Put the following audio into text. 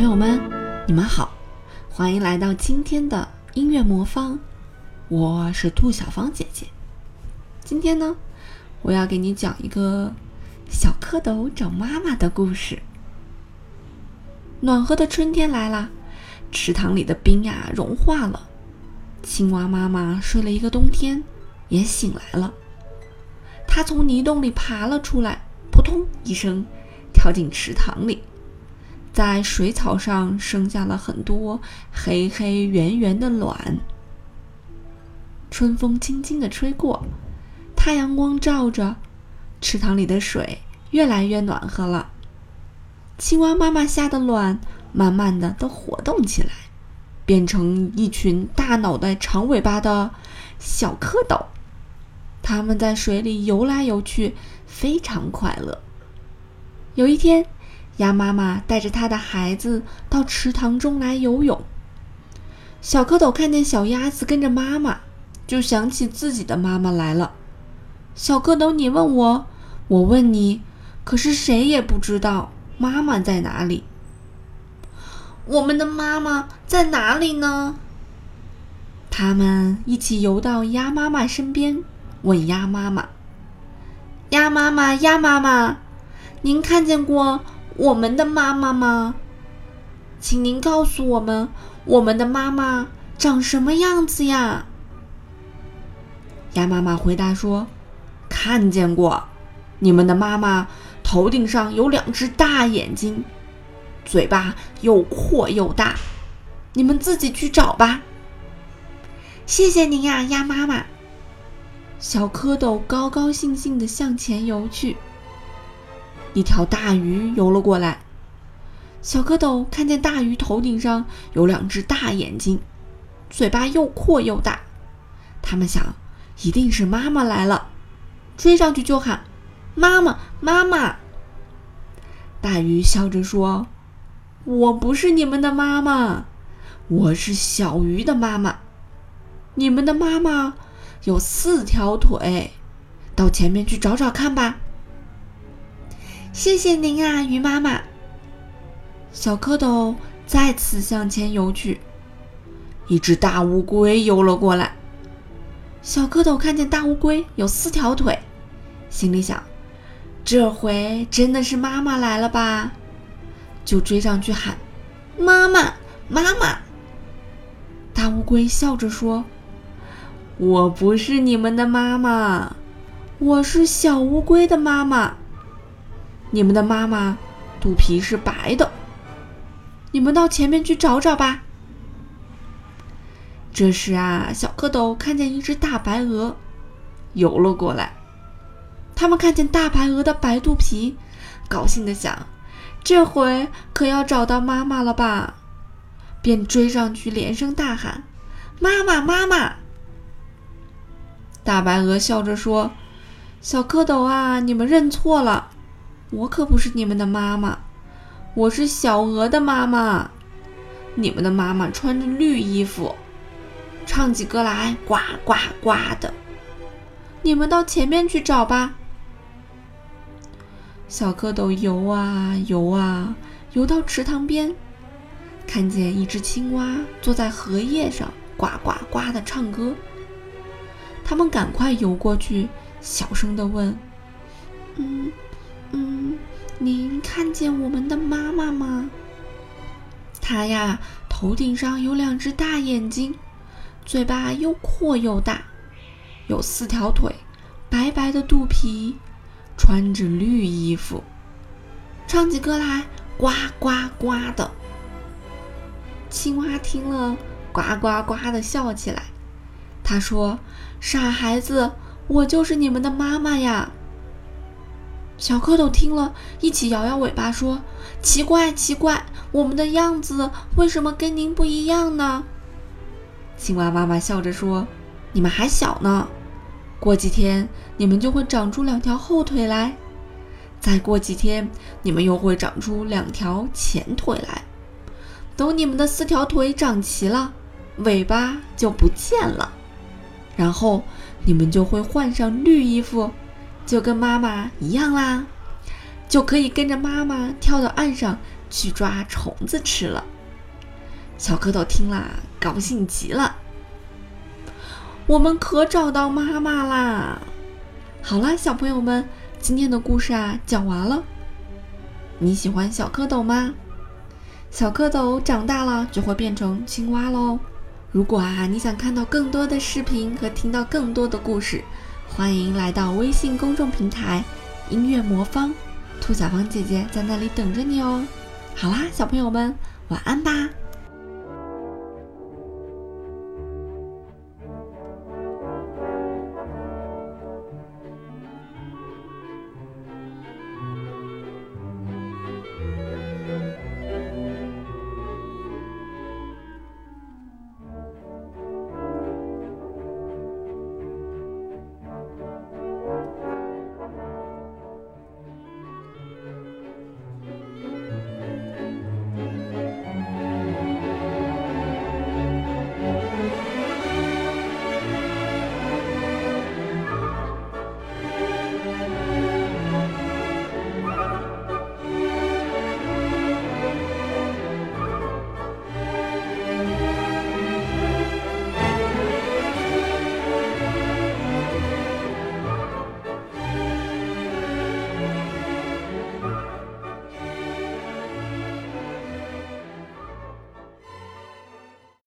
朋友们，你们好，欢迎来到今天的音乐魔方，我是兔小芳姐姐。今天呢，我要给你讲一个小蝌蚪找妈妈的故事。暖和的春天来了，池塘里的冰呀融化了，青蛙妈妈睡了一个冬天，也醒来了。它从泥洞里爬了出来，扑通一声，跳进池塘里。在水草上生下了很多黑黑圆圆的卵。春风轻轻地吹过，太阳光照着，池塘里的水越来越暖和了。青蛙妈妈下的卵慢慢的都活动起来，变成一群大脑袋、长尾巴的小蝌蚪。它们在水里游来游去，非常快乐。有一天。鸭妈妈带着它的孩子到池塘中来游泳。小蝌蚪看见小鸭子跟着妈妈，就想起自己的妈妈来了。小蝌蚪，你问我，我问你，可是谁也不知道妈妈在哪里。我们的妈妈在哪里呢？他们一起游到鸭妈妈身边，问鸭妈妈：“鸭妈妈，鸭妈妈，您看见过？”我们的妈妈吗？请您告诉我们，我们的妈妈长什么样子呀？鸭妈妈回答说：“看见过，你们的妈妈头顶上有两只大眼睛，嘴巴又阔又大，你们自己去找吧。”谢谢您呀，鸭妈妈。小蝌蚪高高兴兴地向前游去。一条大鱼游了过来，小蝌蚪看见大鱼头顶上有两只大眼睛，嘴巴又阔又大，他们想，一定是妈妈来了，追上去就喊：“妈妈，妈妈！”大鱼笑着说：“我不是你们的妈妈，我是小鱼的妈妈。你们的妈妈有四条腿，到前面去找找看吧。”谢谢您啊，鱼妈妈。小蝌蚪再次向前游去，一只大乌龟游了过来。小蝌蚪看见大乌龟有四条腿，心里想：这回真的是妈妈来了吧？就追上去喊：“妈妈，妈妈！”大乌龟笑着说：“我不是你们的妈妈，我是小乌龟的妈妈。”你们的妈妈肚皮是白的，你们到前面去找找吧。这时啊，小蝌蚪看见一只大白鹅游了过来，他们看见大白鹅的白肚皮，高兴的想：这回可要找到妈妈了吧？便追上去，连声大喊：“妈妈，妈妈！”大白鹅笑着说：“小蝌蚪啊，你们认错了。”我可不是你们的妈妈，我是小鹅的妈妈。你们的妈妈穿着绿衣服，唱起歌来呱呱呱的。你们到前面去找吧。小蝌蚪游啊游啊，游到池塘边，看见一只青蛙坐在荷叶上，呱呱呱的唱歌。他们赶快游过去，小声的问：“嗯。”嗯，您看见我们的妈妈吗？她呀，头顶上有两只大眼睛，嘴巴又阔又大，有四条腿，白白的肚皮，穿着绿衣服，唱起歌来呱呱呱的。青蛙听了，呱呱呱的笑起来。他说：“傻孩子，我就是你们的妈妈呀。”小蝌蚪听了一起摇摇尾巴说：“奇怪，奇怪，我们的样子为什么跟您不一样呢？”青蛙妈妈笑着说：“你们还小呢，过几天你们就会长出两条后腿来，再过几天你们又会长出两条前腿来。等你们的四条腿长齐了，尾巴就不见了，然后你们就会换上绿衣服。”就跟妈妈一样啦，就可以跟着妈妈跳到岸上，去抓虫子吃了。小蝌蚪听了，高兴极了。我们可找到妈妈啦！好啦，小朋友们，今天的故事啊讲完了。你喜欢小蝌蚪吗？小蝌蚪长大了就会变成青蛙喽。如果啊你想看到更多的视频和听到更多的故事，欢迎来到微信公众平台“音乐魔方”，兔小芳姐姐在那里等着你哦。好啦，小朋友们，晚安吧。